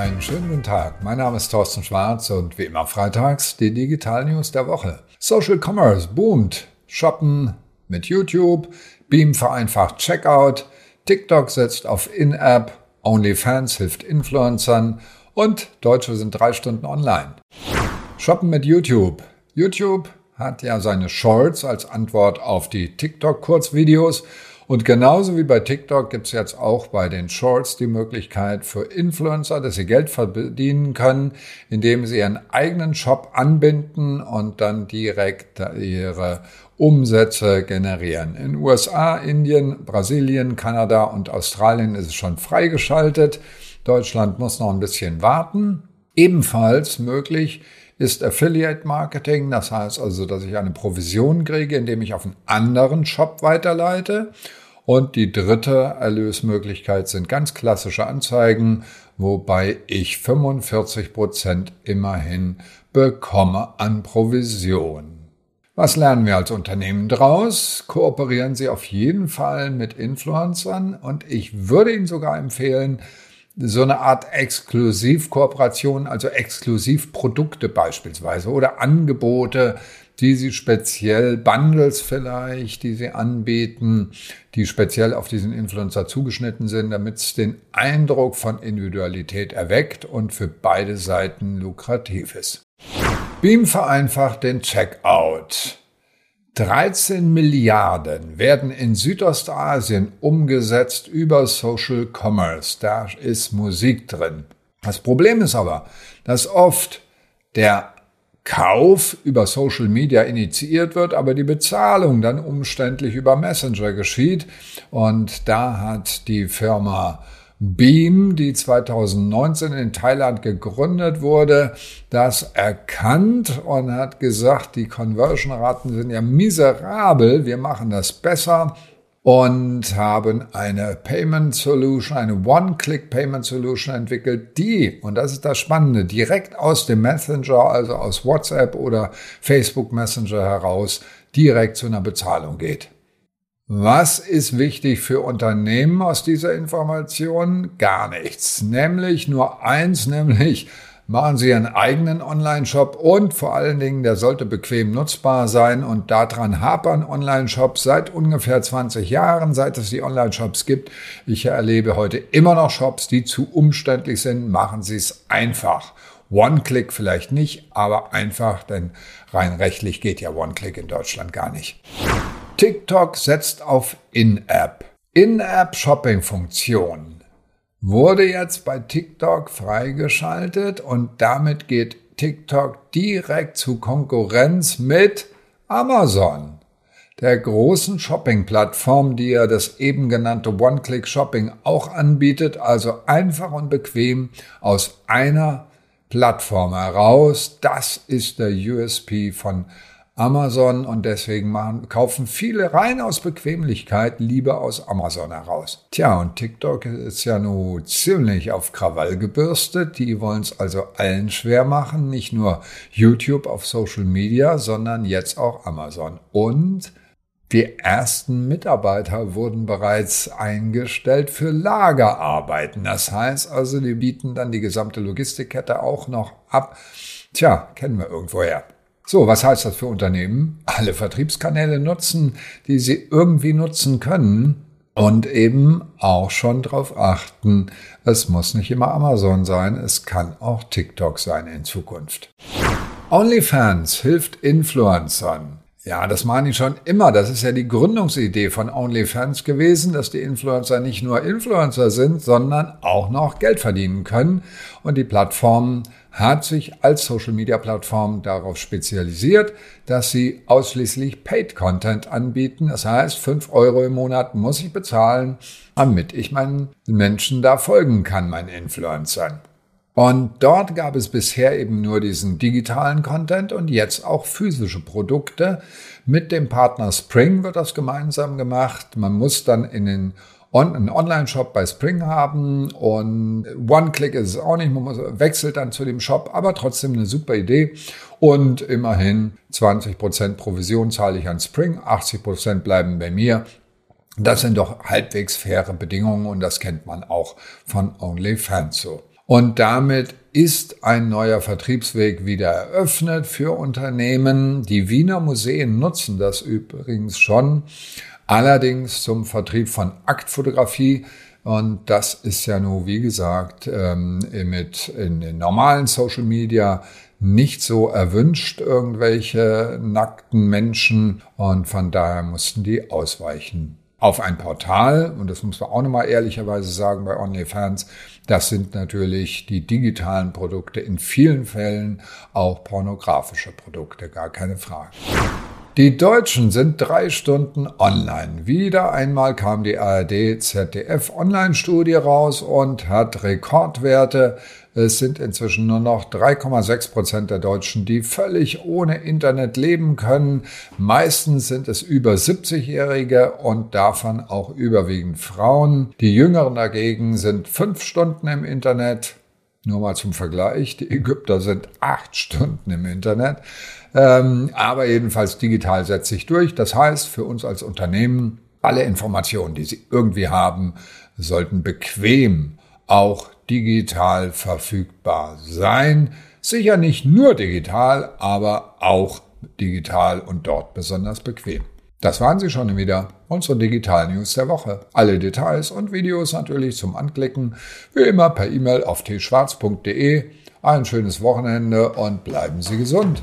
einen schönen guten Tag. Mein Name ist Thorsten Schwarz und wie immer freitags die Digital News der Woche. Social Commerce boomt. Shoppen mit YouTube. Beam vereinfacht Checkout. TikTok setzt auf In-App. OnlyFans hilft Influencern. Und Deutsche sind drei Stunden online. Shoppen mit YouTube. YouTube hat ja seine Shorts als Antwort auf die TikTok-Kurzvideos und genauso wie bei TikTok gibt es jetzt auch bei den Shorts die Möglichkeit für Influencer, dass sie Geld verdienen können, indem sie ihren eigenen Shop anbinden und dann direkt ihre Umsätze generieren. In USA, Indien, Brasilien, Kanada und Australien ist es schon freigeschaltet. Deutschland muss noch ein bisschen warten. Ebenfalls möglich ist Affiliate Marketing. Das heißt also, dass ich eine Provision kriege, indem ich auf einen anderen Shop weiterleite. Und die dritte Erlösmöglichkeit sind ganz klassische Anzeigen, wobei ich 45 Prozent immerhin bekomme an Provision. Was lernen wir als Unternehmen draus? Kooperieren Sie auf jeden Fall mit Influencern und ich würde Ihnen sogar empfehlen, so eine Art Exklusivkooperation, also Exklusivprodukte beispielsweise oder Angebote, die sie speziell, Bundles vielleicht, die sie anbieten, die speziell auf diesen Influencer zugeschnitten sind, damit es den Eindruck von Individualität erweckt und für beide Seiten lukrativ ist. Beam vereinfacht den Checkout. 13 Milliarden werden in Südostasien umgesetzt über Social Commerce. Da ist Musik drin. Das Problem ist aber, dass oft der Kauf über Social Media initiiert wird, aber die Bezahlung dann umständlich über Messenger geschieht. Und da hat die Firma Beam, die 2019 in Thailand gegründet wurde, das erkannt und hat gesagt, die Conversion-Raten sind ja miserabel, wir machen das besser und haben eine Payment Solution, eine One-Click-Payment Solution entwickelt, die, und das ist das Spannende, direkt aus dem Messenger, also aus WhatsApp oder Facebook Messenger heraus, direkt zu einer Bezahlung geht. Was ist wichtig für Unternehmen aus dieser Information? Gar nichts. Nämlich nur eins, nämlich machen Sie Ihren eigenen Online-Shop und vor allen Dingen, der sollte bequem nutzbar sein und daran hapern Online-Shops seit ungefähr 20 Jahren, seit es die Online-Shops gibt. Ich erlebe heute immer noch Shops, die zu umständlich sind. Machen Sie es einfach. One-Click vielleicht nicht, aber einfach, denn rein rechtlich geht ja One-Click in Deutschland gar nicht. TikTok setzt auf In-App. In-App-Shopping-Funktion wurde jetzt bei TikTok freigeschaltet und damit geht TikTok direkt zu Konkurrenz mit Amazon, der großen Shopping-Plattform, die ja das eben genannte One-Click-Shopping auch anbietet, also einfach und bequem aus einer Plattform heraus. Das ist der USP von Amazon und deswegen machen, kaufen viele rein aus Bequemlichkeit lieber aus Amazon heraus. Tja, und TikTok ist ja nun ziemlich auf Krawall gebürstet. Die wollen es also allen schwer machen, nicht nur YouTube auf Social Media, sondern jetzt auch Amazon. Und die ersten Mitarbeiter wurden bereits eingestellt für Lagerarbeiten. Das heißt also, die bieten dann die gesamte Logistikkette auch noch ab. Tja, kennen wir irgendwoher. So, was heißt das für Unternehmen? Alle Vertriebskanäle nutzen, die sie irgendwie nutzen können und eben auch schon darauf achten, es muss nicht immer Amazon sein, es kann auch TikTok sein in Zukunft. OnlyFans hilft Influencern. Ja, das meine ich schon immer. Das ist ja die Gründungsidee von OnlyFans gewesen, dass die Influencer nicht nur Influencer sind, sondern auch noch Geld verdienen können. Und die Plattformen hat sich als Social-Media-Plattform darauf spezialisiert, dass sie ausschließlich Paid-Content anbieten. Das heißt, fünf Euro im Monat muss ich bezahlen, damit ich meinen Menschen da folgen kann, meinen Influencern. Und dort gab es bisher eben nur diesen digitalen Content und jetzt auch physische Produkte. Mit dem Partner Spring wird das gemeinsam gemacht. Man muss dann in den on, einen Online-Shop bei Spring haben und One-Click ist es auch nicht, man wechselt dann zu dem Shop, aber trotzdem eine super Idee und immerhin 20% Provision zahle ich an Spring, 80% bleiben bei mir. Das sind doch halbwegs faire Bedingungen und das kennt man auch von OnlyFans so. Und damit ist ein neuer Vertriebsweg wieder eröffnet für Unternehmen. Die Wiener Museen nutzen das übrigens schon, allerdings zum Vertrieb von Aktfotografie. Und das ist ja nur, wie gesagt, ähm, mit in den normalen Social Media nicht so erwünscht, irgendwelche nackten Menschen. Und von daher mussten die ausweichen auf ein Portal, und das muss man auch nochmal ehrlicherweise sagen bei OnlyFans, das sind natürlich die digitalen Produkte, in vielen Fällen auch pornografische Produkte, gar keine Frage. Die Deutschen sind drei Stunden online. Wieder einmal kam die ARD ZDF Online-Studie raus und hat Rekordwerte es sind inzwischen nur noch 3,6 Prozent der Deutschen, die völlig ohne Internet leben können. Meistens sind es über 70-Jährige und davon auch überwiegend Frauen. Die Jüngeren dagegen sind fünf Stunden im Internet. Nur mal zum Vergleich, die Ägypter sind acht Stunden im Internet. Ähm, aber jedenfalls digital setzt sich durch. Das heißt, für uns als Unternehmen, alle Informationen, die Sie irgendwie haben, sollten bequem auch digital verfügbar sein. Sicher nicht nur digital, aber auch digital und dort besonders bequem. Das waren sie schon wieder, unsere Digital News der Woche. Alle Details und Videos natürlich zum Anklicken, wie immer per E-Mail auf tschwarz.de. Ein schönes Wochenende und bleiben Sie gesund.